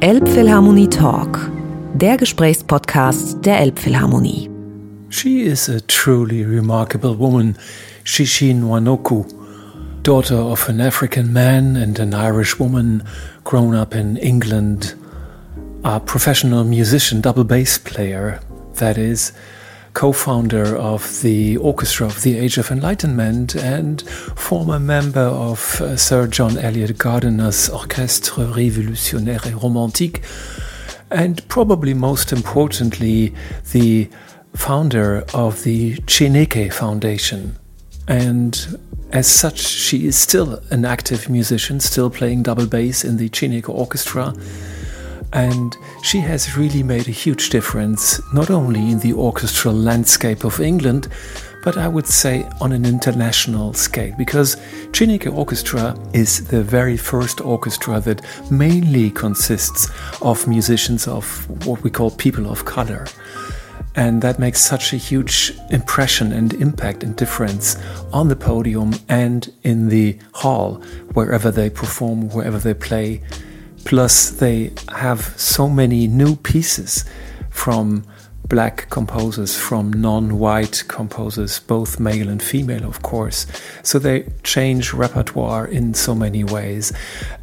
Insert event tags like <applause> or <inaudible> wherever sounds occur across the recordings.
Elbphilharmonie Talk, der Gesprächspodcast der Elbphilharmonie. She is a truly remarkable woman, Shishin Wanoku, daughter of an African man and an Irish woman, grown up in England, a professional musician, double bass player, that is, co founder of the Orchestra of the Age of Enlightenment and former member of uh, Sir John Eliot Gardiner's Orchestre Révolutionnaire et Romantique, and probably most importantly, the founder of the Chineke Foundation. And as such, she is still an active musician, still playing double bass in the Chineke Orchestra and she has really made a huge difference, not only in the orchestral landscape of England, but I would say on an international scale, because Chineke Orchestra is the very first orchestra that mainly consists of musicians of what we call people of color. And that makes such a huge impression and impact and difference on the podium and in the hall, wherever they perform, wherever they play Plus, they have so many new pieces from black composers, from non white composers, both male and female, of course. So they change repertoire in so many ways.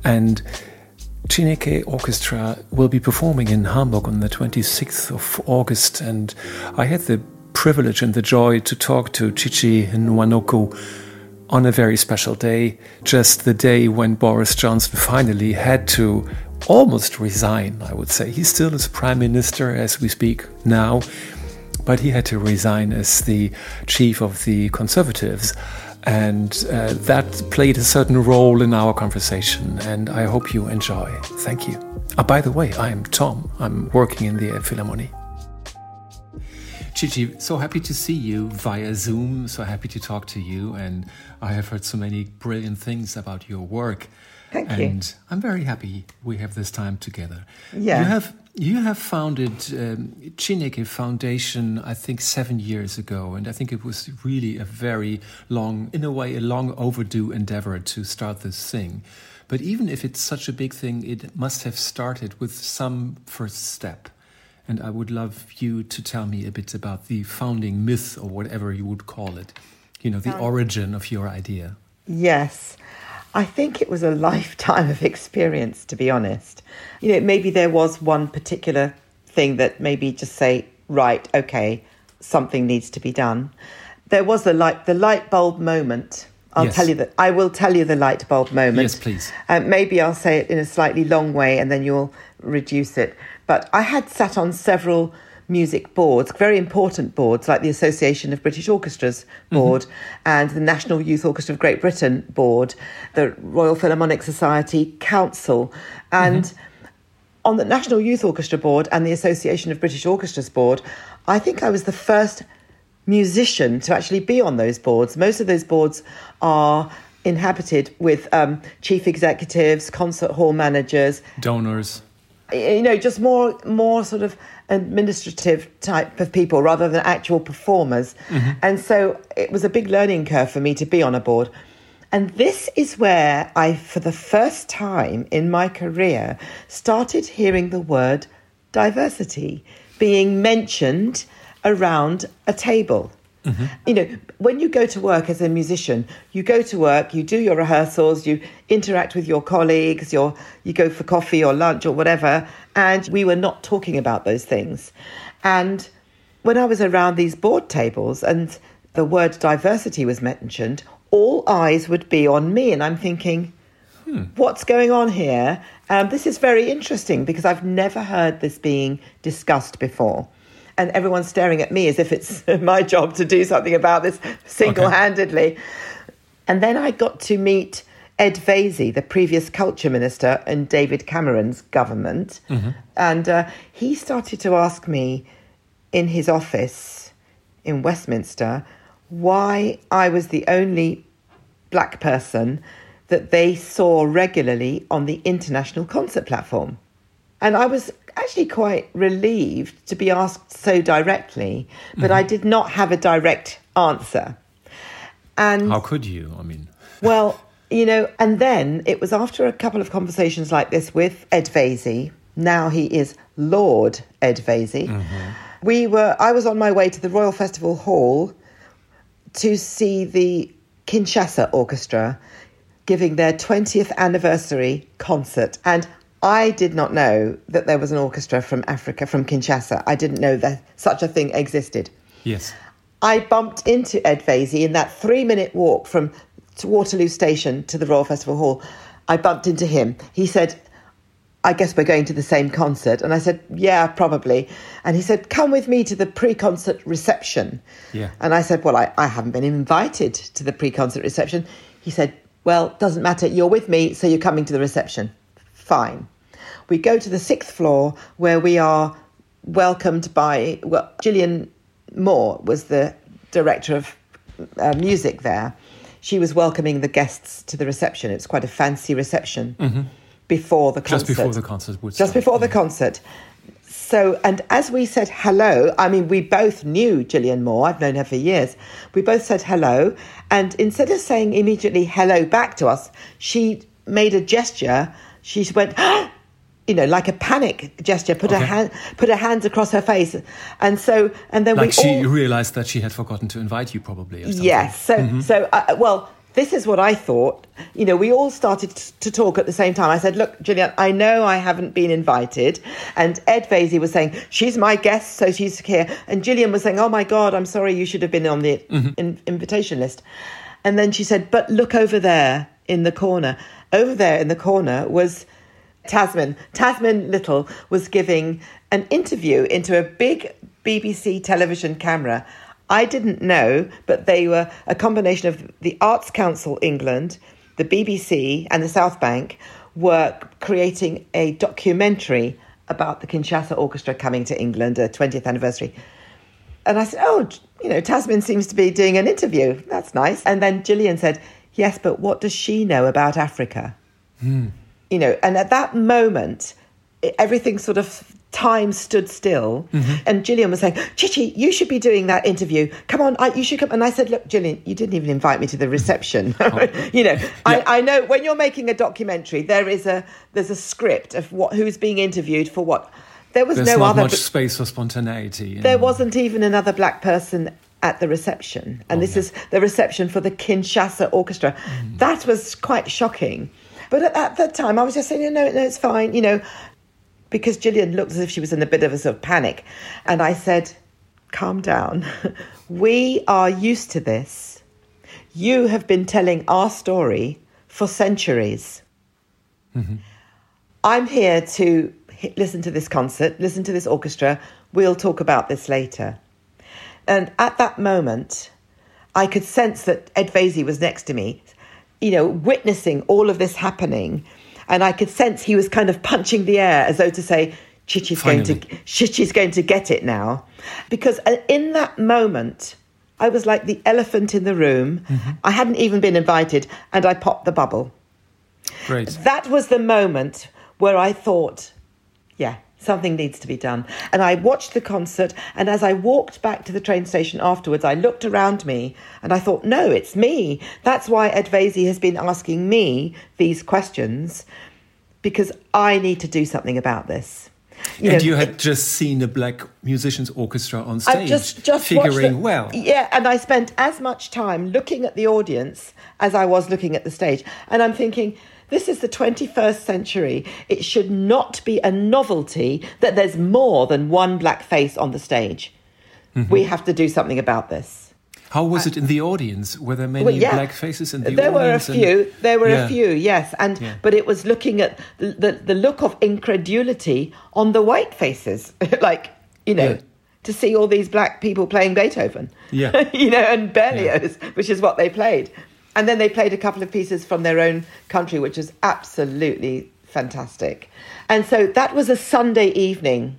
And Chineke Orchestra will be performing in Hamburg on the 26th of August. And I had the privilege and the joy to talk to Chichi Nwanoku on a very special day, just the day when Boris Johnson finally had to almost resign, I would say. He still is prime minister as we speak now, but he had to resign as the chief of the Conservatives. And uh, that played a certain role in our conversation, and I hope you enjoy. Thank you. Oh, by the way, I am Tom. I'm working in the Philharmonie. Chichi, so happy to see you via Zoom. So happy to talk to you. And I have heard so many brilliant things about your work. Thank and you. And I'm very happy we have this time together. Yeah. You have you have founded um, Chineke Foundation, I think, seven years ago, and I think it was really a very long, in a way, a long overdue endeavor to start this thing. But even if it's such a big thing, it must have started with some first step. And I would love you to tell me a bit about the founding myth or whatever you would call it, you know, the origin of your idea. Yes. I think it was a <laughs> lifetime of experience, to be honest. You know, maybe there was one particular thing that maybe just say, right, okay, something needs to be done. There was the light, the light bulb moment. I'll Yes. tell you that. I will tell you the light bulb moment. Yes, please. Uh, maybe I'll say it in a slightly long way, and then you'll reduce it. But I had sat on several music boards, very important boards, like the Association of British Orchestras board and the National Youth Orchestra of Great Britain board, the Royal Philharmonic Society Council, and on the National Youth Orchestra board and the Association of British Orchestras board, I think I was the first musician to actually be on those boards. Most of those boards are inhabited with um, chief executives, concert hall managers, Donors. You know, just more more sort of administrative type of people rather than actual performers. Mm-hmm. And so it was a big learning curve for me to be on a board. And this is where I, for the first time in my career, started hearing the word diversity being mentioned around a table. You know, when you go to work as a musician, you go to work, you do your rehearsals, you interact with your colleagues, your, you go for coffee or lunch or whatever, and we were not talking about those things. And when I was around these board tables and the word diversity was mentioned, all eyes would be on me, and I'm thinking, what's going on here? Um, this is very interesting because I've never heard this being discussed before. And everyone's staring at me as if it's <laughs> my job to do something about this single handedly. And then I got to meet Ed Vaizey, the previous culture minister in David Cameron's government. And uh, he started to ask me in his office in Westminster why I was the only black person that they saw regularly on the international concert platform. And I was actually quite relieved to be asked so directly, but I mm-hmm. did not have a direct answer. And How could you? I mean, <laughs> well, you know, and then it was after a couple of conversations like this with Ed Vaizey Now he is Lord Ed Vaizey. Mm-hmm. We were. I was on my way to the Royal Festival Hall to see the Kinshasa Orchestra giving their 20th anniversary concert. And I did not know that there was an orchestra from Africa, from Kinshasa. I didn't know that such a thing existed. Yes. I bumped into Ed Vaizey in that three minute walk from to Waterloo Station to the Royal Festival Hall. I bumped into him. He said, I guess we're going to the same concert. And I said, Yeah, probably. And he said, Come with me to the pre concert reception. Yeah. And I said, Well, I, I haven't been invited to the pre concert reception. He said, Well, doesn't matter. You're with me, so you're coming to the reception. Fine. We go to the sixth floor where we are welcomed by, well, Gillian Moore was the director of uh, music there. She was welcoming the guests to the reception. It was quite a fancy reception before the concert. Mm-hmm. Just before the concert would Just start, before the concert. So, and as we said hello, I mean, we both knew Gillian Moore. I've known her for years. We both said hello. And instead of saying immediately hello back to us, she made a gesture. She went, <gasps> you know, like a panic gesture, put her hand, put her hands across her face. And so, and then Like we she all, realized that she had forgotten to invite you, probably. Or something. Yes. So, so uh, well, this is what I thought. You know, we all started to talk at the same time. I said, "Look, Gillian, I know I haven't been invited," and Ed Vaizey was saying, "She's my guest, so she's here," and Gillian was saying, "Oh my God, I'm sorry, you should have been on the in- invitation list." And then she said, "But look over there in the corner. Over there in the corner was." Tasmin, Tasmin Little was giving an interview into a big BBC television camera. I didn't know, but they were a combination of the Arts Council England, the BBC, and the South Bank were creating a documentary about the Kinshasa Orchestra coming to England, a 20th anniversary. And I said, Oh, you know, Tasmin seems to be doing an interview. That's nice. And then Gillian said, Yes, but what does she know about Africa? Hmm. You know, and at that moment, everything sort of time stood still. Mm-hmm. And Gillian was saying, Chichi, you should be doing that interview. Come on, I, you should come. And I said, Look, Gillian, you didn't even invite me to the reception. <laughs> Oh. <laughs> you know, I, I know when you're making a documentary, there is a there's a script of what who's being interviewed for what. There was There's no other. much space for spontaneity. There know. wasn't even another black person at the reception. And oh, this is the reception for the Kinshasa Orchestra. Hmm. That was quite shocking. But at, at that time, I was just saying, no, no, it's fine, you know, because Gillian looked as if she was in a bit of a sort of panic. And I said, calm down. <laughs> we are used to this. You have been telling our story for centuries. Mm-hmm. I'm here to listen to this concert, listen to this orchestra. We'll talk about this later. And at that moment, I could sense that Ed Vaizey was next to me, you know, witnessing all of this happening. And I could sense he was kind of punching the air as though to say, Chichi's going to. Chichi's going to get it now. Because uh, in that moment, I was like the elephant in the room. I hadn't even been invited, and I popped the bubble Great. that was the moment where I thought, yeah, something needs to be done. And I watched the concert, and as I walked back to the train station afterwards, I looked around me and I thought, no, it's me. That's why Ed Vaizey has been asking me these questions because I need to do something about this. and know, you had just seen a black musicians orchestra on I stage, just just figuring the- well. Yeah, and I spent as much time looking at the audience as I was looking at the stage, and I'm thinking. This is the 21st century. It should not be a novelty that there's more than one black face on the stage. Mm-hmm. We have to do something about this. How was it in the audience? Were there many Well, yeah. black faces in the audience? there were a audience? and- few. There were Yeah. a few, yes, and Yeah. but it was looking at the, the the look of incredulity on the white faces, <laughs> like you know, to see all these black people playing Beethoven, Yeah. <laughs> you know, and Berlioz, which is what they played, and then they played a couple of pieces from their own country, which was absolutely fantastic, and so that was a Sunday evening,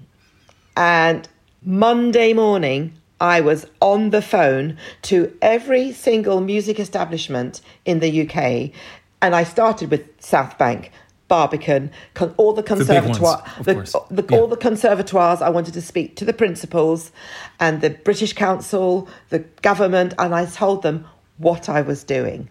and Monday morning, I was on the phone to every single music establishment in the UK. And I started with South Bank, Barbican, con- all the big ones, conservatoire, the, the- Yeah. all the conservatoires. I wanted to speak to the principals and the British Council, the government, and I told them what I was doing.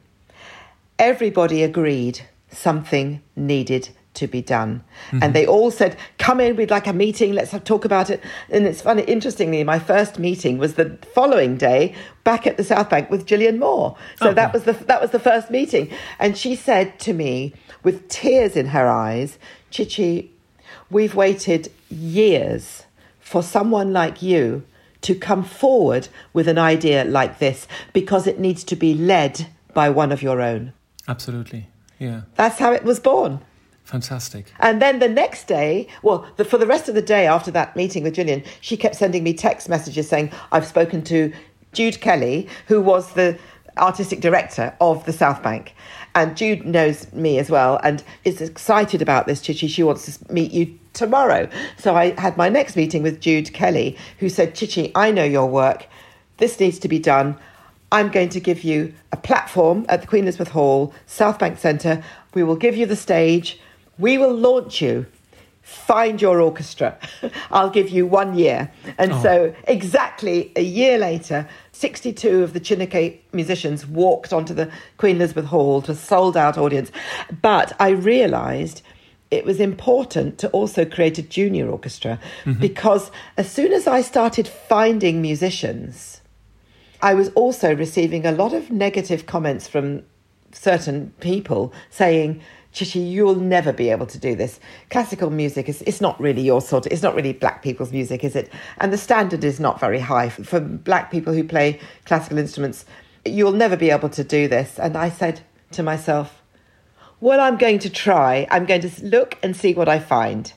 Everybody agreed something needed to be done. And mm-hmm. they all said, come in, we'd like a meeting, let's have, talk about it. And it's funny, interestingly, my first meeting was the following day back at the South Bank with Gillian Moore. So Oh, that was the that was the first meeting. And she said to me, with tears in her eyes, Chichi, we've waited years for someone like you to come forward with an idea like this because it needs to be led by one of your own. Absolutely. Yeah. That's how it was born. Fantastic. And then the next day, well, the, for the rest of the day after that meeting with Gillian, she kept sending me text messages saying, I've spoken to Jude Kelly, who was the artistic director of the South Bank. And Jude knows me as well and is excited about this, Chichi. She wants to meet you tomorrow. So I had my next meeting with Jude Kelly, who said, Chichi, I know your work. This needs to be done. I'm going to give you a platform at the Queen Elizabeth Hall, South Bank Centre. We will give you the stage. We will launch you. Find your orchestra. <laughs> I'll give you one year. And Oh. so, exactly a year later, 62 of the Chineke musicians walked onto the Queen Elizabeth Hall to a sold out audience. But I realised it was important to also create a junior orchestra mm-hmm. because as soon as I started finding musicians, I was also receiving a lot of negative comments from certain people saying, Chichi, you'll never be able to do this. Classical music is it's not really your sort of, it's not really black people's music, is it? And the standard is not very high for, for black people who play classical instruments. You'll never be able to do this. And I said to myself, well, I'm going to try. I'm going to look and see what I find.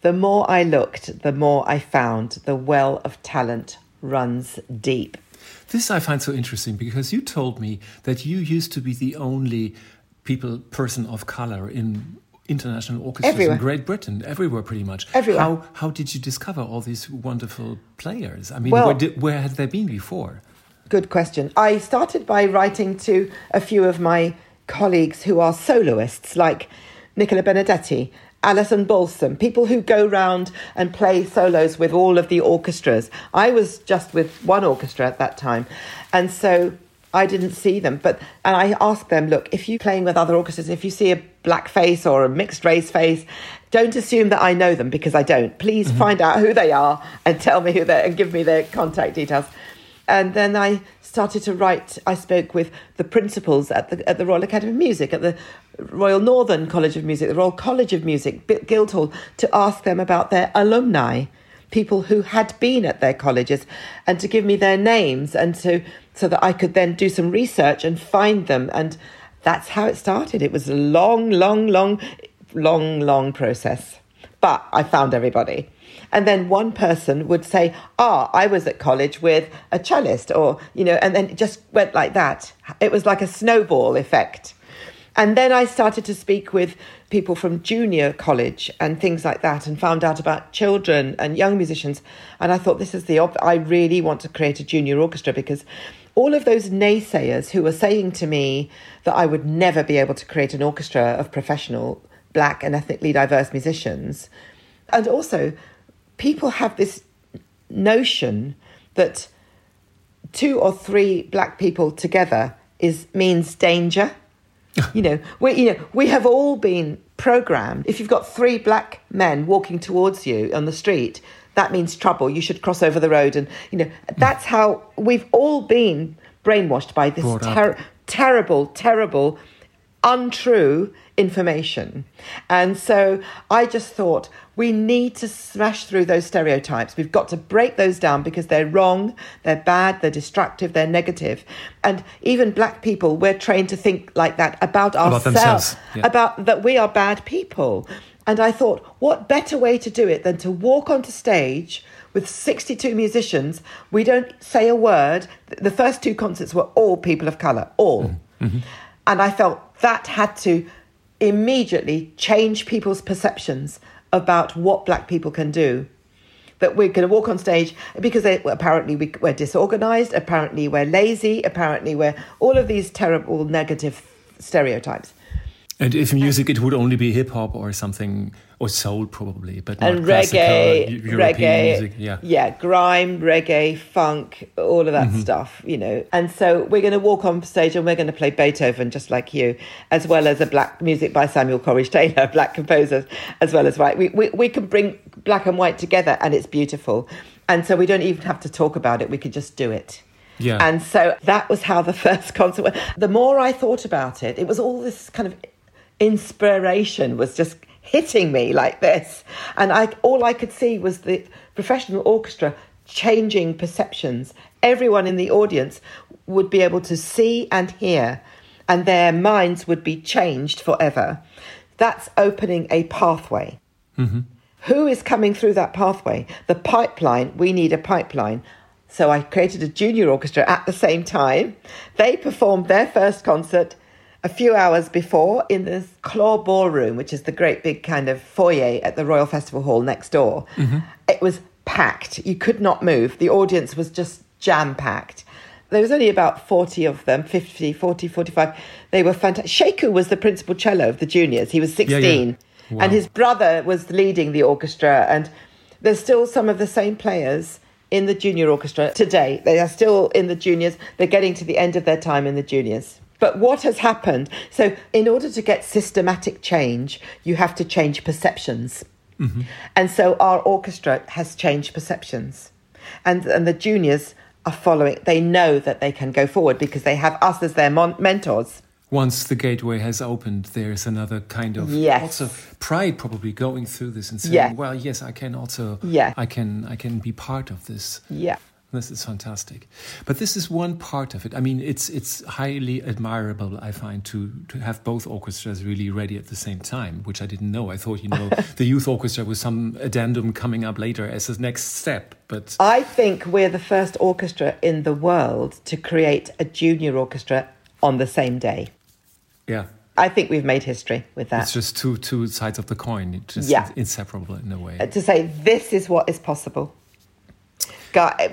The more I looked, the more I found the well of talent runs deep. This I find so interesting because you told me that you used to be the only people person of color in international orchestras Everywhere. in Great Britain, everywhere pretty much. Everywhere. How how did you discover all these wonderful players? I mean, Well- where, did, where had they been before? Good question. I started by writing to a few of my colleagues who are soloists, like Nicola Benedetti, Alison Balsom, people who go round and play solos with all of the orchestras. I was just with one orchestra at that time, and so I didn't see them. But and I asked them, look, if you're playing with other orchestras, if you see a black face or a mixed race face, don't assume that I know them because I don't. Please mm-hmm. find out who they are and tell me who they are and give me their contact details. And then I started to write. I spoke with the principals at the at the Royal Academy of Music, at the Royal Northern College of Music, the Royal College of Music, Guildhall, to ask them about their alumni, people who had been at their colleges, and to give me their names, and to so that I could then do some research and find them. And that's how it started. It was a long, long, long, long, long process, but I found everybody. And then one person would say, Ah, I was at college with a cellist, or, you know, and then it just went like that. It was like a snowball effect. And then I started to speak with people from junior college and things like that and found out about children and young musicians. And I thought, this is the, op- I really want to create a junior orchestra because all of those naysayers who were saying to me that I would never be able to create an orchestra of professional black and ethnically diverse musicians. And also, people have this notion that two or three black people together is means danger. <laughs> you know, we you know we have all been programmed. If you've got three black men walking towards you on the street, that means trouble. You should cross over the road, and you know mm. that's how we've all been brainwashed by this ter- terrible, terrible, untrue information. And so I just thought we need to smash through those stereotypes. We've got to break those down because they're wrong, they're bad, they're destructive, they're negative. And even black people, we're trained to think like that about ourselves, yeah. about that we are bad people. And I thought, what better way to do it than to walk onto stage with 62 musicians? We don't say a word. The first two concerts were all people of colour, all. Mm-hmm. Mm-hmm. And I felt that had to immediately change people's perceptions about what black people can do. That we're going to walk on stage because they, apparently we, we're disorganized, apparently we're lazy, apparently we're all of these terrible negative stereotypes. And if music, it would only be hip hop or something, or soul probably, but and reggae, uh, European reggae, music. Yeah. yeah, grime, reggae, funk, all of that mm-hmm. stuff, you know. And so we're going to walk on stage and we're going to play Beethoven just like you, as well as a black music by Samuel Coleridge Taylor, <laughs> black composers, as well as white. We, we we can bring black and white together, and it's beautiful. And so we don't even have to talk about it; we could just do it. Yeah. And so that was how the <laughs> first concert went. The more I thought about it, it was all this kind of inspiration was just hitting me like this. And I all I could see was the professional orchestra changing perceptions. Everyone in the audience would be able to see and hear, and their minds would be changed forever. That's opening a pathway. Mm-hmm. Who is coming through that pathway? The pipeline, we need a pipeline. So I created a junior orchestra at the same time. They performed their first concert a few hours before in this Clore Ballroom, which is the great big kind of foyer at the Royal Festival Hall next door. Mm-hmm. It was packed. You could not move. The audience was just jam packed. There was only about 40 of them, 50, 40, 45. They were fantastic. Sheku was the principal cello of the juniors. He was 16. yeah. Wow. And his brother was leading the orchestra. And there's still some of the same players in the junior orchestra today. They are still in the juniors. They're getting to the end of their time in the juniors. But what has happened? So, in order to get systematic change, you have to change perceptions. Mm-hmm. And so, our orchestra has changed perceptions. And, and the juniors are following. They know that they can go forward because they have us as their mon- mentors. Once the gateway has opened, there's another kind of Yes. also pride probably going through this and saying, Yeah. "Well, yes, I can also, Yeah. I can, I can be part of this." Yeah. This is fantastic, but this is one part of it. I mean, it's it's highly admirable. I find to to have both orchestras really ready at the same time, which I didn't know. I thought you know <laughs> the youth orchestra was some addendum coming up later as a next step, but I think we're the first orchestra in the world to create a junior orchestra on the same day. yeah, I think we've made history with that. it's just two two sides of the coin. It's just Yeah. inseparable in a way. to say this is what is possible.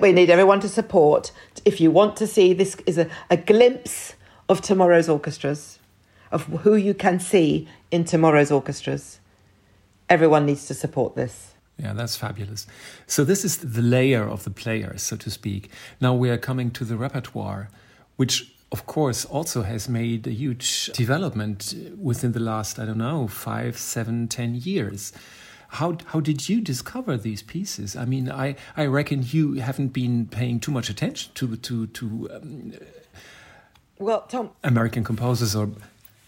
We need everyone to support. If you want to see, this is a, a glimpse of tomorrow's orchestras, of who you can see in tomorrow's orchestras. Everyone needs to support this. Yeah, that's fabulous. So this is the layer of the players, so to speak. Now we are coming to the repertoire, which of course also has made a huge development within the last, I don't know, five, seven, ten years. How, how did you discover these pieces? I mean, I, I reckon you haven't been paying too much attention to to to um, Well, Tom, American composers or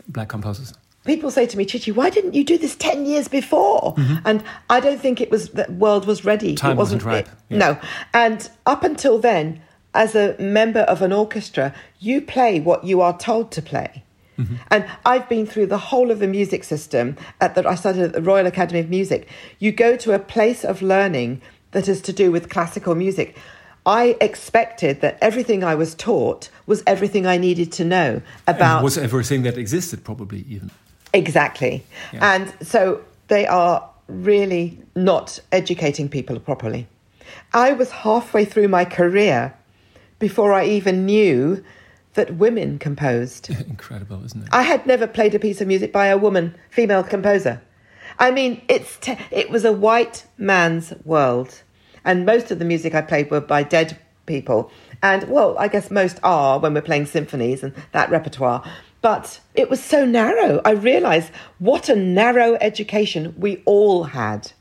black composers. people say to me, Chichi, why didn't you do this 10 years before? And I don't think it was, the world was ready. Time it wasn't ripe, it- yeah. No. And up until then, as a member of an orchestra, you play what you are told to play. Mm-hmm. And I've been through the whole of the music system. At the, I studied at the Royal Academy of Music. You go to a place of learning that is to do with classical music. I expected that everything I was taught was everything I needed to know about And was everything that existed, probably even. Exactly. Yeah. And so they are really not educating people properly. I was halfway through my career before I even knew that women composed. <laughs> Incredible, isn't it? I had never played a piece of music by a woman, female composer. I mean, it's te- it was a white man's world, and most of the music I played were by dead people. And well, I guess most are when we're playing symphonies and that repertoire. But it was so narrow. I realised what a narrow education we all had.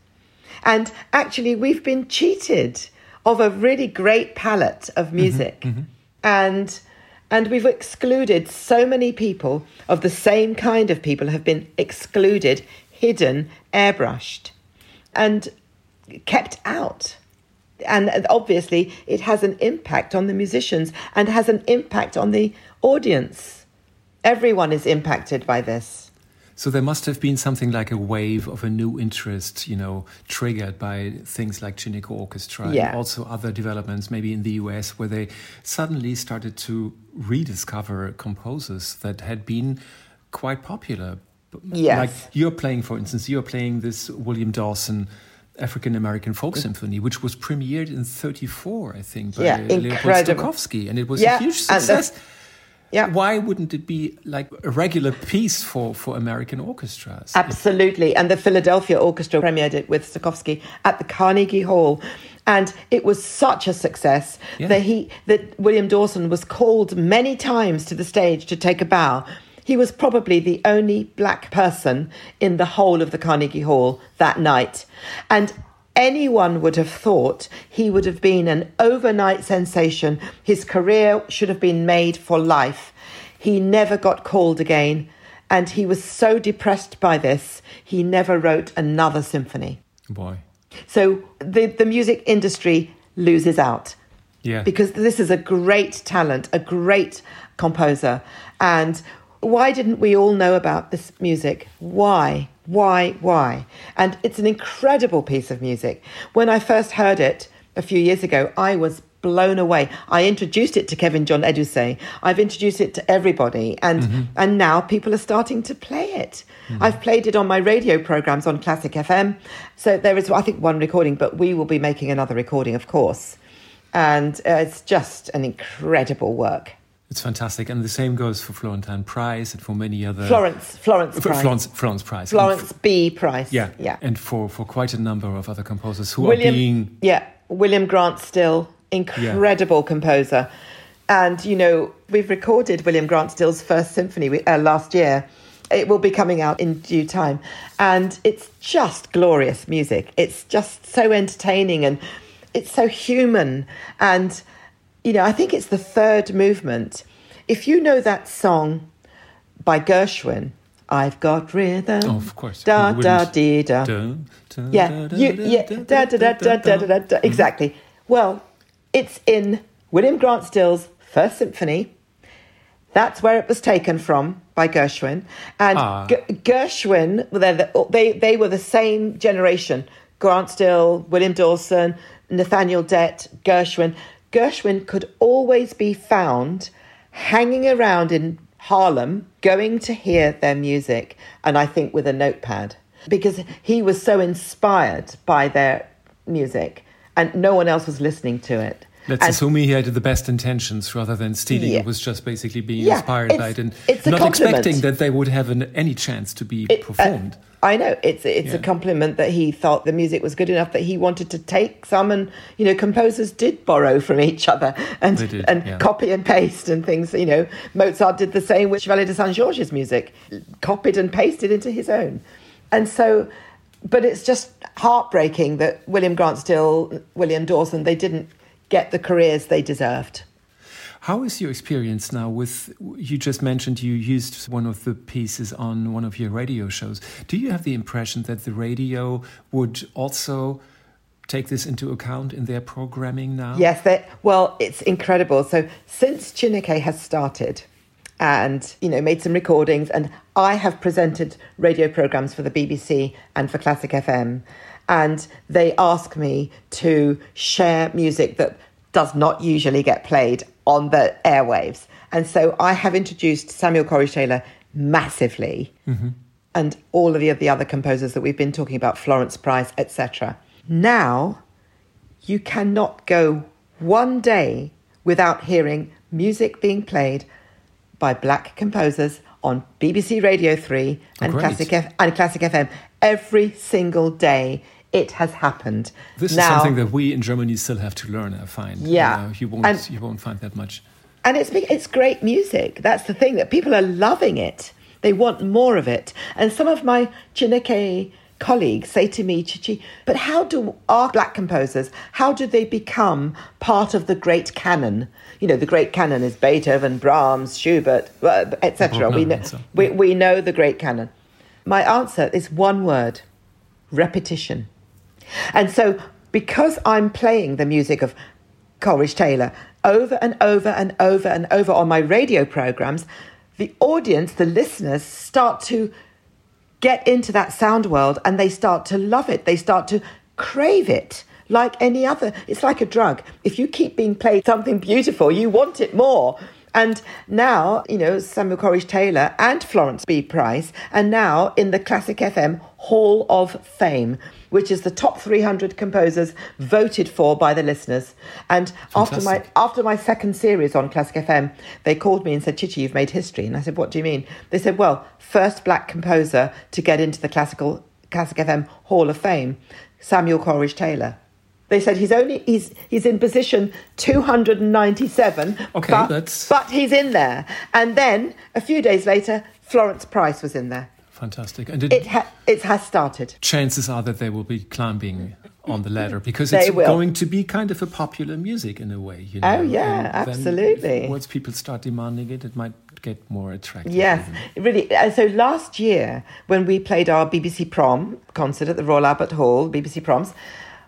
And actually, we've been cheated of a really great palette of mm-hmm, music. Mm-hmm. And and we've excluded so many people of the same kind of people have been excluded, hidden, airbrushed, and kept out. And obviously, it has an impact on the musicians and has an impact on the audience. Everyone is impacted by this. So there must have been something like a wave of a new interest, you know, triggered by things like Chineke Orchestra Yeah. and also other developments, maybe in the US, where they suddenly started to rediscover composers that had been quite popular. Yes. Like you're playing, for instance, you're playing this William Dawson African American Folk Symphony, which was premiered in 34, I think, by Yeah, Leopold. Stokowski. And it was Yeah, a huge success. Yeah. Why wouldn't it be like a regular piece for, for American orchestras? Absolutely. And the Philadelphia Orchestra premiered it with Stokowski at the Carnegie Hall. And it was such a success Yeah. that he that William Dawson was called many times to the stage to take a bow. He was probably the only black person in the whole of the Carnegie Hall that night. And anyone would have thought he would have been an overnight sensation. His career should have been made for life. He never got called again, and he was so depressed by this, he never wrote another symphony. Boy. So the, the music industry loses out Yeah. because this is a great talent, a great composer. And why didn't we all know about this music? Why? Why? Why? And it's an incredible piece of music. When I first heard it a few years ago, I was blown away. I introduced it to Kevin John Edusei. I've introduced it to everybody, and and now people are starting to play it. I've played it on my radio programs on Classic FM. So there is, I think, one recording, but we will be making another recording, of course. And uh, it's just an incredible work. It's fantastic. And the same goes for Florentine Price and for many other. Florence, Florence Price. Florence, Florence Price. Florence B. Price. Yeah. yeah. And for, for quite a number of other composers who William, are being. yeah, William Grant Still, incredible composer. And, you know, we've recorded William Grant Still's first symphony uh, last year. It will be coming out in due time. And it's just glorious music. It's just so entertaining and it's so human. And, you know, I think it's the third movement. If you know that song by Gershwin, I've got rhythm. Oh, of course. Da da dee da. Yeah, yeah, da da da da da da da. Exactly. Well, it's in William Grant Still's First Symphony. That's where it was taken from by Gershwin. And. G- Gershwin, the, oh, they, they were the same generation Grant Still, William Dawson, Nathaniel Dett, Gershwin. Gershwin could always be found hanging around in Harlem, going to hear their music, and I think with a notepad because he was so inspired by their music, and no one else was listening to it. Let's And- assume he had the best intentions rather than stealing. Yeah. It was just basically being Yeah, inspired by it and not compliment. expecting that they would have an, any chance to be It- uh, performed. I know it's it's a compliment that he thought the music was good enough that he wanted to take some, and you know, composers did borrow from each other and did, and yeah. copy and paste and things. You know, Mozart did the same with Chevalier de Saint Georges' music, copied and pasted into his own, and so. But it's just heartbreaking that William Grant Still, William Dawson, they didn't get the careers they deserved. How is your experience now with? You just mentioned you used one of the pieces on one of your radio shows. Do you have the impression that the radio would also take this into account in their programming now? Yes, they, well, it's incredible. So since Chineke has started and, you know, made some recordings and I have presented radio programs for the BBC and for Classic FM and they ask me to share music that does not usually get played on the airwaves. And so I have introduced Samuel Coleridge Taylor massively mm-hmm. and all of the, the other composers that we've been talking about, Florence Price, etc. Now, you cannot go one day without hearing music being played by black composers on BBC Radio 3 and, Great. Classic, F- and Classic FM every single day. It has happened. This is something that we in Germany still have to learn. I find. Yeah. Uh, you won't. And- you won't find that much. And it's it's great music. That's the thing that people are loving it. They want more of it. And some of my Chineke colleagues say to me, Chichi, but how do our black composers, how do they become part of the great canon? You know, the great canon is Beethoven, Brahms, Schubert, etc. We know, we, we know the great canon. My answer is one word repetition. And so, because I'm playing the music of Coleridge Taylor over and over and over and over on my radio programs, the audience, the listeners, start to get into that sound world and they start to love it. They start to crave it like any other. It's like a drug. If you keep being played something beautiful, you want it more. And now, you know, Samuel Coleridge Taylor and Florence B. Price, and now in the Classic FM Hall of Fame, which is the top 300 composers voted for by the listeners. And after my after my second series on Classic FM, they called me and said, Chichi, you've made history. And I said, What do you mean? They said, Well, first black composer to get into the classical Classic FM Hall of Fame, Samuel Coleridge Taylor. They said he's only he's he's in position 297. Okay, but, that's- but he's in there. And then a few days later, Florence Price was in there. Fantastic. And it, It ha- it has started. chances are that they will be climbing on the ladder because it's will. going to be kind of a popular music in a way. You oh, know? Oh, yeah, And absolutely. Once people start demanding it, it might get more attractive. Yes, even. really. So last year, when we played our BBC Prom concert at the Royal Albert Hall, BBC Proms,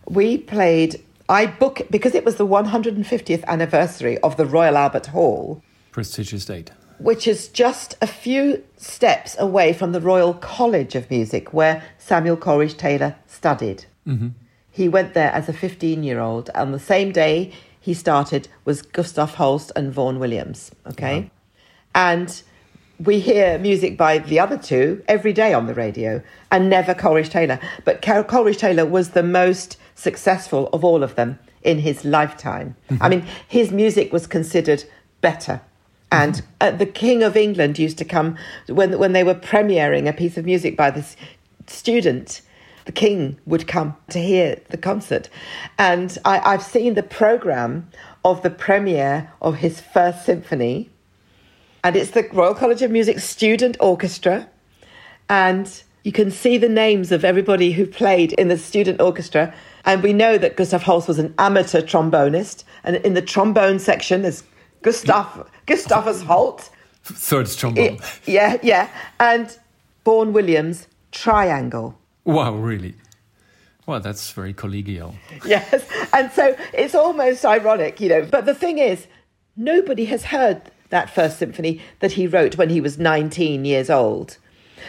we played. I book because it was the 150th anniversary of the Royal Albert Hall, Prestigious date. Which is just a few steps away from the Royal College of Music, where Samuel Coleridge Taylor studied. Mm-hmm. He went there as a 15 year old. On the same day he started was Gustav Holst and Vaughan Williams. Okay. And we hear music by the other two every day on the radio and never Coleridge Taylor. But Col- Coleridge Taylor was the most successful of all of them in his lifetime. Mm-hmm. I mean, his music was considered better. And uh, the King of England used to come when, when they were premiering a piece of music by this student. The king would come to hear the concert. And I, I've seen the program of the premiere of his first symphony and it's the Royal College of Music Student Orchestra. And you can see the names of everybody who played in the student orchestra. And we know that Gustav Holst was an amateur trombonist. And in the trombone section, there's Gustav, Gustavus Holst. Third trombone. Yeah, yeah. And Vaughan Williams, triangle. Wow, really? Well, that's very collegial. Yes. And so it's almost ironic, you know. But the thing is, nobody has heard that first symphony that he wrote when he was 19 years old.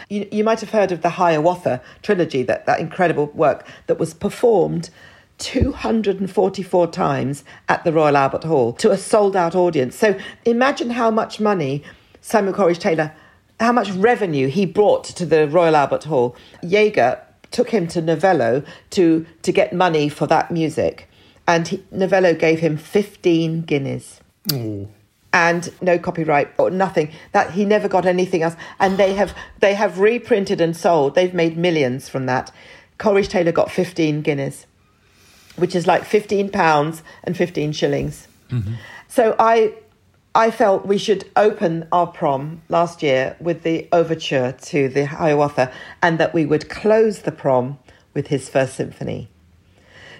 You, you might have heard of the Hiawatha trilogy, that, that incredible work that was performed 244 times at the Royal Albert Hall to a sold out audience. So imagine how much money Samuel Coleridge Taylor, how much revenue he brought to the Royal Albert Hall. Jaeger took him to Novello to, to get money for that music. And he, Novello gave him 15 guineas. Oh, and no copyright or nothing. That he never got anything else. And they have they have reprinted and sold. They've made millions from that. Coleridge taylor got 15 guineas which is like 15 pounds and 15 shillings mm-hmm. so i i felt we should open our prom last year with the overture to the hiawatha and that we would close the prom with his first symphony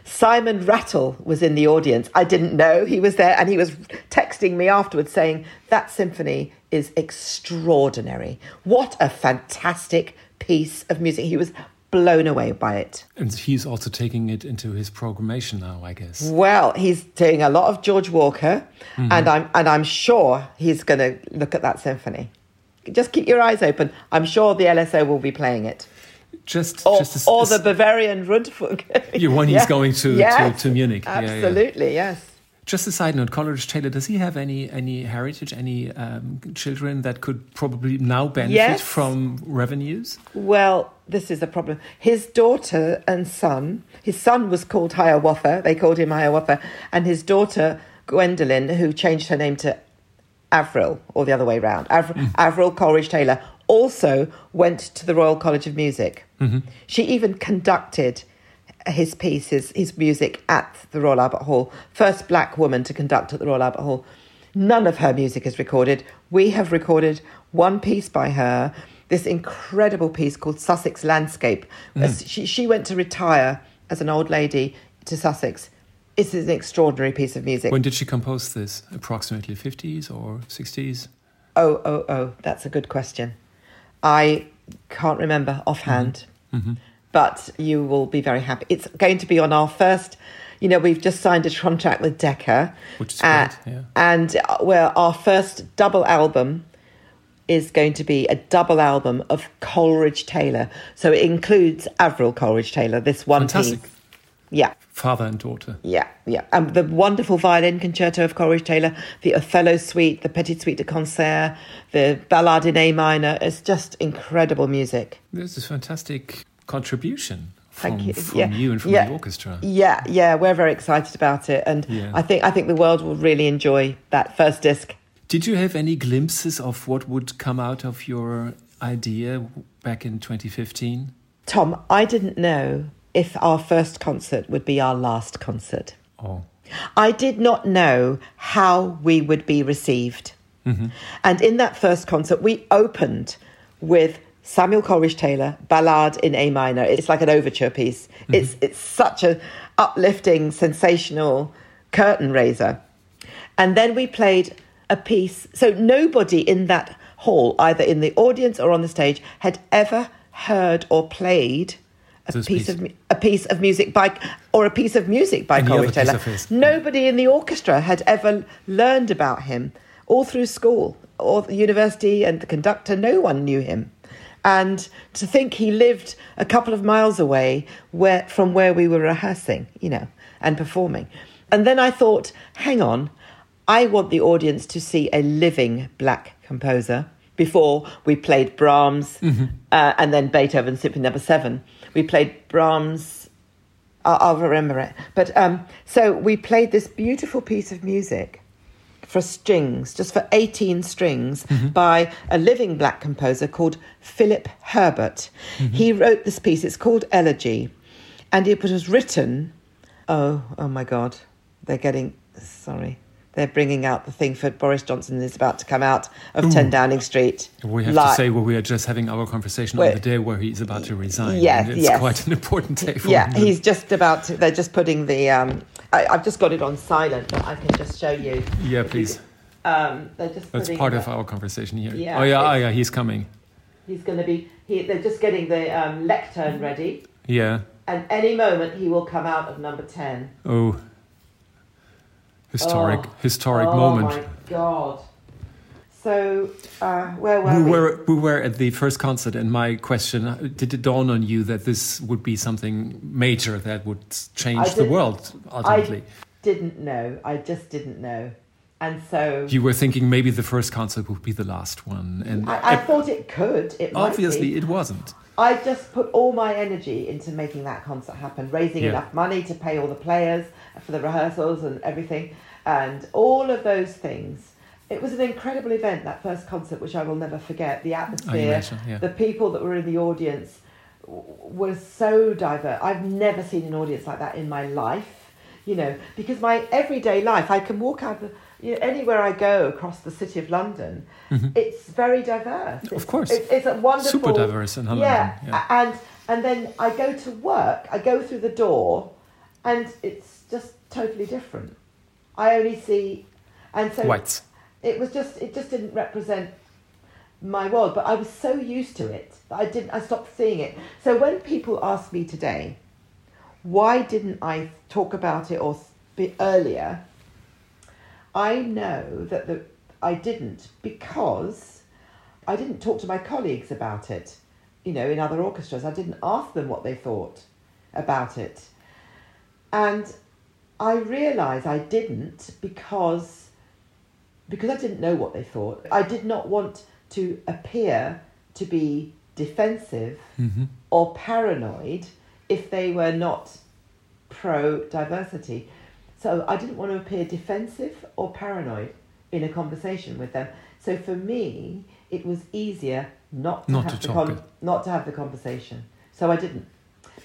Simon Rattle was in the audience. I didn't know he was there, and he was texting me afterwards saying, That symphony is extraordinary. What a fantastic piece of music. He was blown away by it. and he's also taking it into his programmation now, I guess. Well, he's doing a lot of George Walker, mm-hmm. and I'm and I'm sure he's going to look at that symphony. Just keep your eyes open. I'm sure the LSO will be playing it. Just, Or, just a, or a- the Bavarian Rundfunk. <laughs> Yeah, when he's <laughs> going to- to- to Munich. Yeah, yeah. Absolutely, yes. Just a side note, Coleridge Taylor, does he have any any heritage, any um, children that could probably now benefit Yes. from revenues? Well, this is the problem. His daughter and son, his son was called Hiawatha, they called him Hiawatha, and his daughter, Gwendolyn, who changed her name to Avril, or the other way round, Avril, Avril Coleridge Taylor, also went to the Royal College of Music. She even conducted his pieces, his music at the Royal Albert Hall. First black woman to conduct at the Royal Albert Hall. None of her music is recorded. We have recorded one piece by her, this incredible piece called Sussex Landscape. Mm. As She, she went to retire as an old lady to Sussex. It's an extraordinary piece of music. When did she compose this? Approximately 50s or 60s? Oh, oh, oh, that's a good question. I can't remember offhand, mm-hmm. Mm-hmm. But you will be very happy. It's going to be on our first, you know, we've just signed a contract with Decca. Which is uh, great, yeah. And uh, well, our first double album is going to be a double album of Coleridge Taylor. So it includes Avril Coleridge Taylor, this one Fantastic. piece. Yeah. Father and daughter. Yeah, yeah. And the wonderful violin concerto of Coleridge Taylor, the Othello suite, the Petit Suite de Concert, the Ballade in A minor. It's just incredible music. This is fantastic contribution from, you. from Yeah. you and from Yeah. the orchestra. Yeah, yeah, we're very excited about it, and Yeah. I think I think the world will really enjoy that first disc. Did you have any glimpses of what would come out of your idea back in 2015? Tom, I didn't know if our first concert would be our last concert. Oh, I did not know how we would be received. Mm-hmm. And in that first concert, we opened with Samuel Coleridge Taylor, Ballad in A minor. It's like an overture piece. It's, it's such a uplifting, sensational curtain raiser. And then we played a piece. So nobody in that hall, either in the audience or on the stage, had ever heard or played a piece piece. of a piece of music by or a piece of music by Coleridge Taylor. Nobody in the orchestra had ever learned about him all through school or the university and the conductor. No one knew him. And to think he lived a couple of miles away where, from where we were rehearsing, you know, and performing. And then I thought, hang on, I want the audience to see a living black composer. Before we played Brahms uh, and then Beethoven Symphony Number Seven, we played Brahms I'll, I'll remember it. But um, so we played this beautiful piece of music for strings, just for 18 strings, by a living black composer called Philip Herbert. He wrote this piece, it's called Elegy, and it was written. Oh, oh my God, they're getting, sorry. They're bringing out the thing for Boris Johnson is about to come out of 10 Downing Street. we have Li- to say well, we are just having our conversation on the day where he's about to resign. Yes, and it's yes. quite an important day for Yeah, him. he's just about to, they're just putting the, um, I, I've just got it on silent, but I can just show you. Yeah, please. Um, they're just That's part the- of our conversation here. Yeah, oh yeah, oh yeah, he's coming. He's going to be, he, they're just getting the um, lectern ready, Yeah. and any moment he will come out of number 10. Oh. Historic, Oh. historic oh moment. my God. So, uh, where were We we? were we were at the first concert, and my question: uh, Did it dawn on you that this would be something major that would change the world ultimately? I didn't know. I just didn't know. And so You were thinking maybe the first concert would be the last one, and I, I thought it could. It might obviously it wasn't. I just put all my energy into making that concert happen, raising Yeah. enough money to pay all the players for the rehearsals and everything, and all of those things. It was an incredible event, that first concert, which I will never forget. The atmosphere, imagine, yeah. the people that were in the audience were so diverse. I've never seen an audience like that in my life, you know, because my everyday life, I can walk out you know, anywhere I go across the city of London, it's very diverse. It's- Mm-hmm. course. It's, it's a wonderful. Super diverse in London, Yeah, yeah. and and then I go to work. I go through the door, and it's just totally different. I only see, and so Whites. It was just it just didn't represent my world. But I was so used to it that I didn't. I stopped seeing it. So when people ask me today, why didn't I talk about it or be earlier? I know that the I didn't because I didn't talk to my colleagues about it. You know, in other orchestras, I didn't ask them what they thought about it, and I realise I didn't because because I didn't know what they thought. I did not want to appear to be defensive hmm or paranoid if they were not pro diversity. So I didn't want to appear defensive or paranoid in a conversation with them. So for me, it was easier not to Not have to the it. not to have the conversation. So I didn't.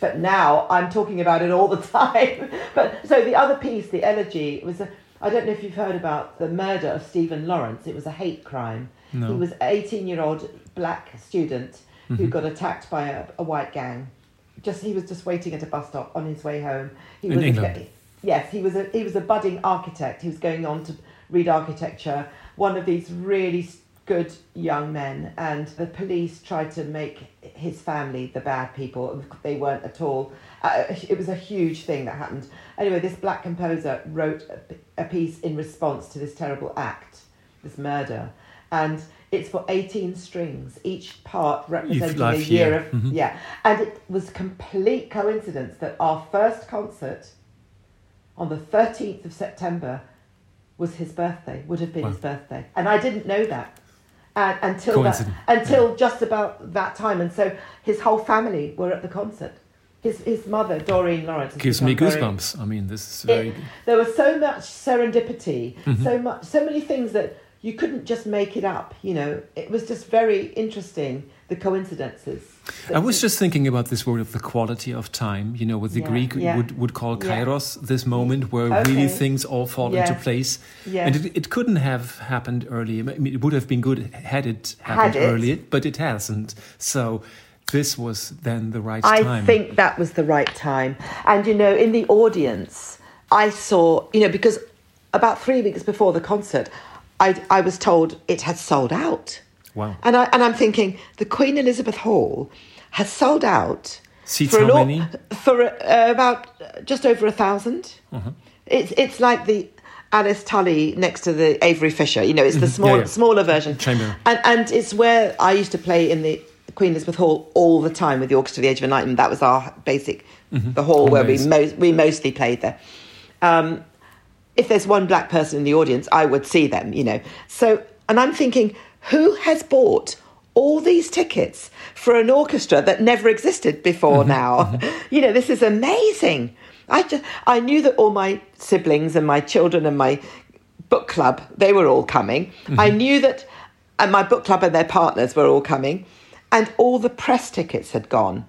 But now I'm talking about it all the <laughs> time. but so the other piece, the elegy, was a, I don't know if you've heard about the murder of Stephen Lawrence. It was a hate crime. No. He was an 18 year old black student Mm-hmm. who got attacked by a, a white gang. Just he was just waiting at a bus stop on his way home. He In was England? A, yes, he was a he was a budding architect. He was going on to read architecture. One of these really good young men, and the police tried to make his family the bad people. They weren't at all. Uh, it was a huge thing that happened. Anyway, this black composer wrote a piece in response to this terrible act, this murder, and it's for 18 strings, each part representing a year year. of Mhm. yeah. And it was complete coincidence that our first concert on the 13th of September was his birthday, would have been Wow. his birthday. And I didn't know that. And, until that, until just about that time. And so his whole family were at the concert. His, his mother, Doreen Lawrence, gives me goosebumps. Very, I mean, this is very. It, there was so much serendipity, mm-hmm. so much, so many things that you couldn't just make it up. You know, it was just very interesting the coincidences. I was just thinking about this word of the quality of time. You know, what the yeah, Greek yeah. would, would call kairos, yeah. this moment where okay. really things all fall into place. And it, it couldn't have happened earlier. I mean, it would have been good had it happened had it. earlier, but it hasn't. So this was then the right I time. I think that was the right time. And, you know, in the audience, I saw, you know, because about three weeks before the concert, I, I was told it had sold out. Wow. And, I, and I'm thinking, the Queen Elizabeth Hall has sold out. Seats for how many? For uh, about just over a 1000 uh-huh. It's, it's like the Alice Tully next to the Avery Fisher. You know, it's the mm-hmm. small, yeah, yeah. smaller version. Chamber. And, and it's where I used to play in the Queen Elizabeth Hall all the time with the Orchestra of the Age of Enlightenment. That was our basic, mm-hmm. the hall where we, mo- we mostly played there. Um, if there's one black person in the audience, I would see them, you know. So, and I'm thinking, who has bought all these tickets for an orchestra that never existed before <laughs> now? You know, this is amazing. I just, I knew that all my siblings and my children and my book club, they were all coming. Mm-hmm. I knew that and my book club and their partners were all coming, and all the press tickets had gone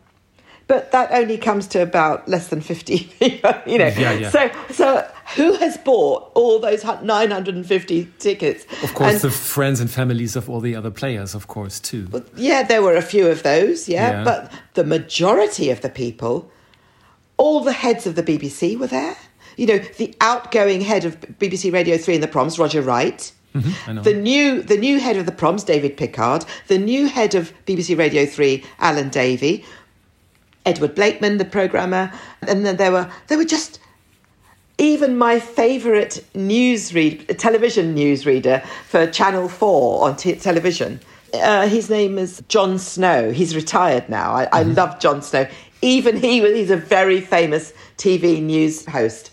but that only comes to about less than 50 people, <laughs> you know. Yeah, yeah. So, so who has bought all those 950 tickets? Of course, and, the friends and families of all the other players, of course, too. Well, yeah, there were a few of those, yeah, yeah, but the majority of the people, all the heads of the BBC were there. You know, the outgoing head of BBC Radio 3 in the proms, Roger Wright. Mm-hmm, the new the new head of the proms, David Pickard, the new head of BBC Radio 3, Alan Davey, Edward Blakeman, the programmer, and then there were there were just even my favourite news read, television newsreader for Channel Four on t- television. Uh, his name is Jon Snow. He's retired now. I, mm-hmm. I love Jon Snow. Even he he's a very famous TV news host.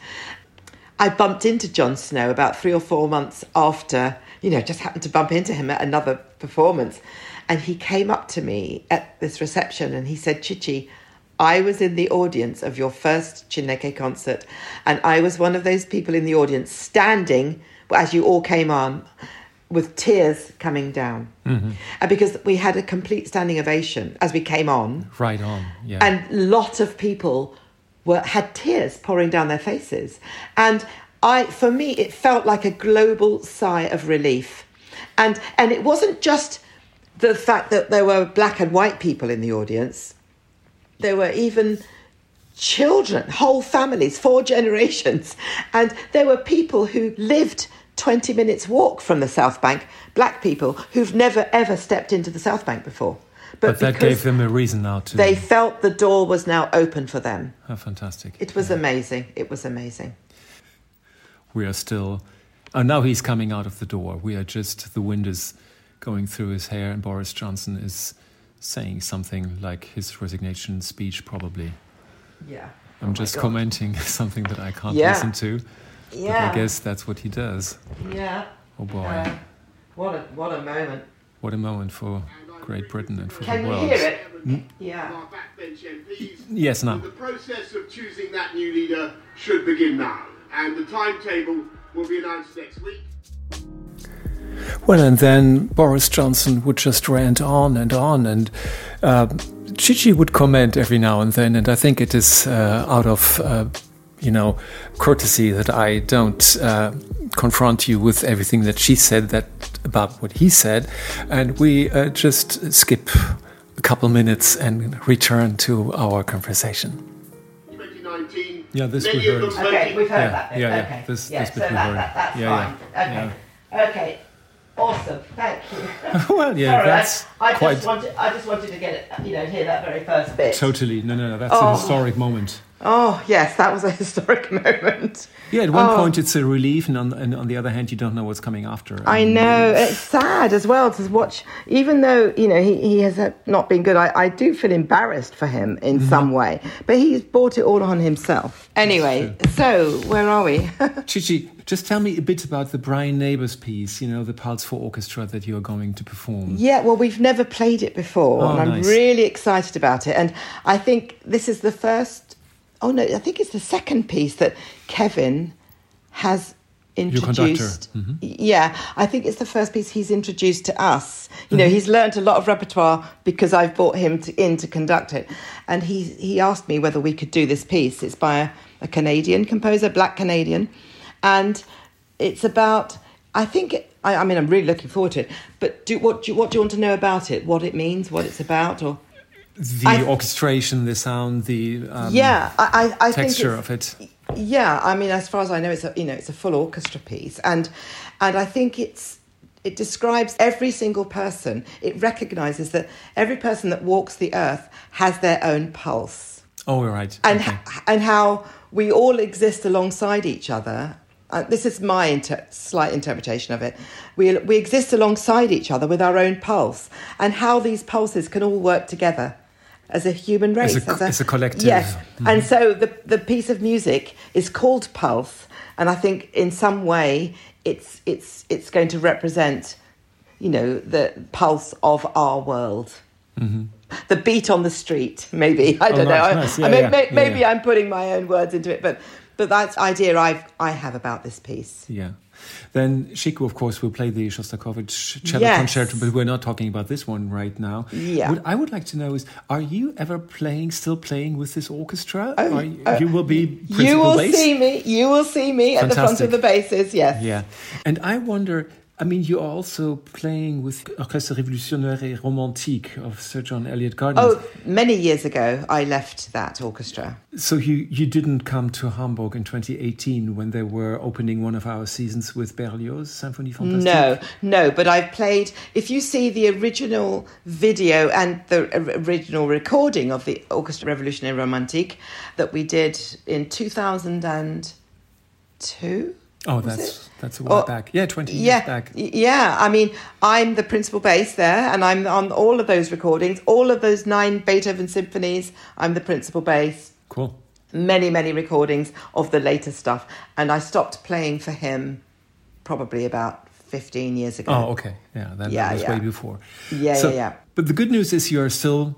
I bumped into Jon Snow about three or four months after, you know, just happened to bump into him at another performance. And he came up to me at this reception and he said, Chichi, I was in the audience of your first Chineke concert, and I was one of those people in the audience standing as you all came on with tears coming down. Mm-hmm. And because we had a complete standing ovation as we came on. Right on, yeah. And a lot of people were had tears pouring down their faces. And I for me it felt like a global sigh of relief. And and it wasn't just the fact that there were black and white people in the audience there were even children, whole families, four generations. And there were people who lived 20 minutes walk from the South Bank, black people who've never ever stepped into the South Bank before. But, but that gave them a reason now to. They felt the door was now open for them. How fantastic. It was yeah. amazing. It was amazing. We are still. And now he's coming out of the door. We are just. The wind is going through his hair, and Boris Johnson is saying something like his resignation speech, probably. Yeah. I'm oh just commenting <laughs> something that I can't yeah. listen to. Yeah. But I guess that's what he does. Yeah. Oh boy. Uh, what a what a moment. What a moment for Great Britain and for Can the world. Can you hear it? Mm? Yeah. Yes, now. The process of choosing that new leader should begin now, and the timetable will be announced next week. Well, and then Boris Johnson would just rant on and on, and uh, Chichi would comment every now and then, and I think it is uh, out of. Uh, you know, courtesy that I don't uh, confront you with everything that she said that about what he said, and we uh, just skip a couple minutes and return to our conversation. 2019. Yeah, this we heard. Okay, we've heard yeah, that. Bit. Yeah, yeah, okay. this, yeah, this so bit we that, heard. That, that's yeah, fine. Yeah. Okay. Okay. Awesome, thank you. <laughs> well, yeah, Sorry, that's I, I quite. Just wanted, I just wanted to get it, you know, hear that very first bit. Totally, no, no, no. That's oh. a historic moment. Oh, yes, that was a <laughs> historic moment. Yeah, at one Oh. point it's a relief, and on, and on the other hand, you don't know what's coming after. I Um, know. It's sad as well to watch, even though, you know, he, he has uh, not been good. I, I do feel embarrassed for him in Mm-hmm. some way, but he's brought it all on himself. Anyway, so where are we? <laughs> Chichi, just tell me a bit about the Brian Neighbours piece, you know, the Pulse for Orchestra that you're going to perform. Yeah, well, we've never played it before, Oh, and I'm really excited about it. And I think this is the first, oh no, I think it's the second piece that Kevin has introduced. Mhm. Yeah, I think it's the first piece he's introduced to us. You Mm-hmm. know, he's learnt a lot of repertoire because I've brought him to, in to conduct it. And he, he asked me whether we could do this piece. It's by a, a Canadian composer, black Canadian. And it's about, I think, it, I, I mean, I'm really looking forward to it. But do, what, do, you- what do you want to know about it? What it means, what it's about? or The I- orchestration, the sound, the um, Yeah, I, I, I think texture of it. Yeah, I mean, as far as I know, it's a you know it's a full orchestra piece, and and I think it's it describes every single person. It recognizes that every person that walks the earth has their own pulse, Oh, right. and okay. and how we all exist alongside each other. Uh, this is my inter- slight interpretation of it. We we exist alongside each other with our own pulse, and how these pulses can all work together as a human race, As a- as a collective. Yes, Mm-hmm. and so the the piece of music is called Pulse, and I think in some way it's it's it's going to represent, you know, the pulse of our world. The beat on the street, maybe I Mm-hmm. Oh, don't know. nice, I- I mean, yeah, may- yeah, maybe yeah. I'm putting my own words into it, but but that's idea I've I have about this piece. Yeah. Then Sheku, of course, will play the Shostakovich cello Yes. concerto, but we're not talking about this one right now. Yeah. What I would like to know is, are you ever playing, still playing with this orchestra? Oh, you, uh, you will be principal You will bass? see me. You will see me at the front Fantastic. of the basses. Yes. Yeah. And I wonder, I mean, you're also playing with Orchestre Révolutionnaire et Romantique of Sir John Eliot Gardiner. Oh, many years ago, I left that orchestra. So you, you didn't come to Hamburg in 2018 when they were opening one of our seasons with Berlioz Symphonie Fantastique? No, no, but I've played. If you see the original video and the original recording of the Orchestra Revolutionnaire Romantique that we did in 2002. Oh, Was that's it? that's a while Oh, back. Yeah, 20 years Yeah, back. y- yeah. I mean, I'm the principal bass there, and I'm on all of those recordings, all of those nine Beethoven symphonies. I'm the principal bass. Cool. many, many recordings of the later stuff. And I stopped playing for him probably about 15 years ago. Oh, okay. Yeah, that, Yeah, that was yeah. way before. Yeah, So- yeah, yeah. But the good news is you're still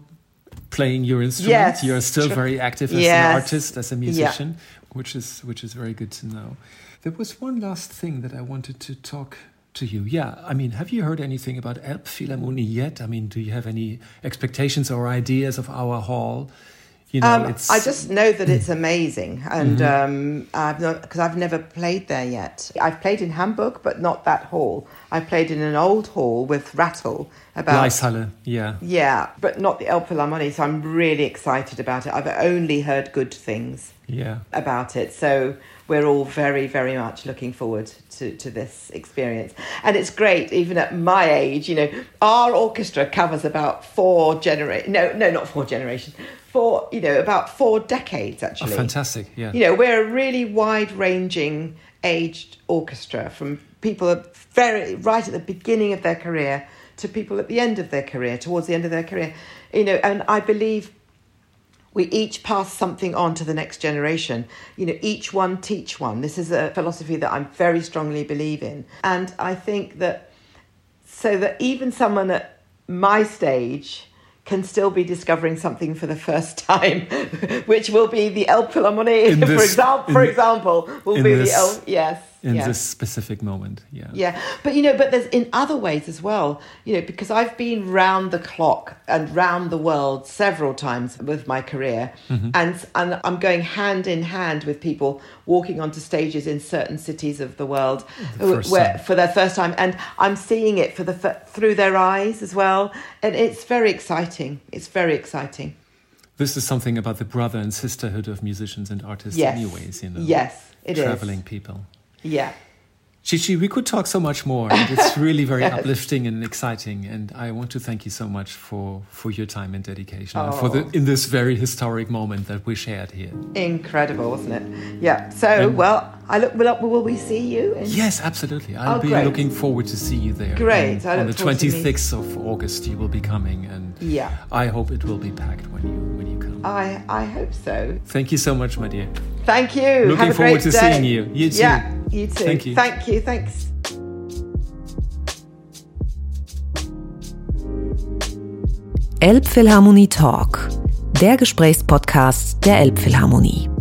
playing your instrument. Yes, You're still very active as Yes. an artist, as a musician, which is which is very good to know. There was one last thing that I wanted to talk to you. Yeah, I mean, have you heard anything about Elbphilharmonie yet? I mean, do you have any expectations or ideas of our hall? You know, Um, it's Mm-hmm. I just know that it's amazing, and um, I've not because I've never played there yet. I've played in Hamburg, but not that hall. I played in an old hall with Rattle about Laeiszhalle. Yeah. yeah, but not the Elbphilharmonie. So I'm really excited about it. I've only heard good things. Yeah. about it. So we're all very, very much looking forward to, to this experience. And it's great, even at my age, you know, our orchestra covers about four generations. No, no, not four generations. Four, you know, about four decades Oh, actually. fantastic. Yeah. You know, we're a really wide ranging aged orchestra from people very right at the beginning of their career to people at the end of their career, towards the end of their career. You know, and I believe we each pass something on to the next generation. You know, each one teach one. This is a philosophy that I very strongly believe in. And I think that so that even someone at my stage can still be discovering something for the first <laughs> time, which will be the Elbphilharmonie, In for, example, for example, will be this- the El, yes. In yes. this specific moment. Yeah. Yeah, but you know, but there's in other ways as well, you know, because I've been round the clock and round the world several times with my career, mm-hmm. and and I'm going hand in hand with people walking onto stages in certain cities of the world who- uh, first where for their first time, and I'm seeing it for the through their eyes as well, and it's very exciting. It's very exciting. This is something about the brother and sisterhood of musicians and artists, Yes. anyways, you know. Yes, it is. Traveling people. Yeah. Chichi, we could talk so much more. <laughs> It's really very uplifting and exciting, and I want to thank you so much for for your time and dedication oh. for the oh. in this very historic moment that we shared here. Incredible, wasn't it? Yeah. So, and well, I look. Will, will we see you? In... Yes, absolutely. I'll oh, be great. looking forward to see you there. Great. on the twenty sixth of August, you will be coming, and yeah, I hope it will be packed when you when you come. I I hope so. Thank you so much, my dear. Thank you. Looking forward to day. seeing you. You too. Yeah, you too. Thank you. Thank you. Thanks. Elbphilharmonie Talk, der Gesprächspodcast der Elbphilharmonie.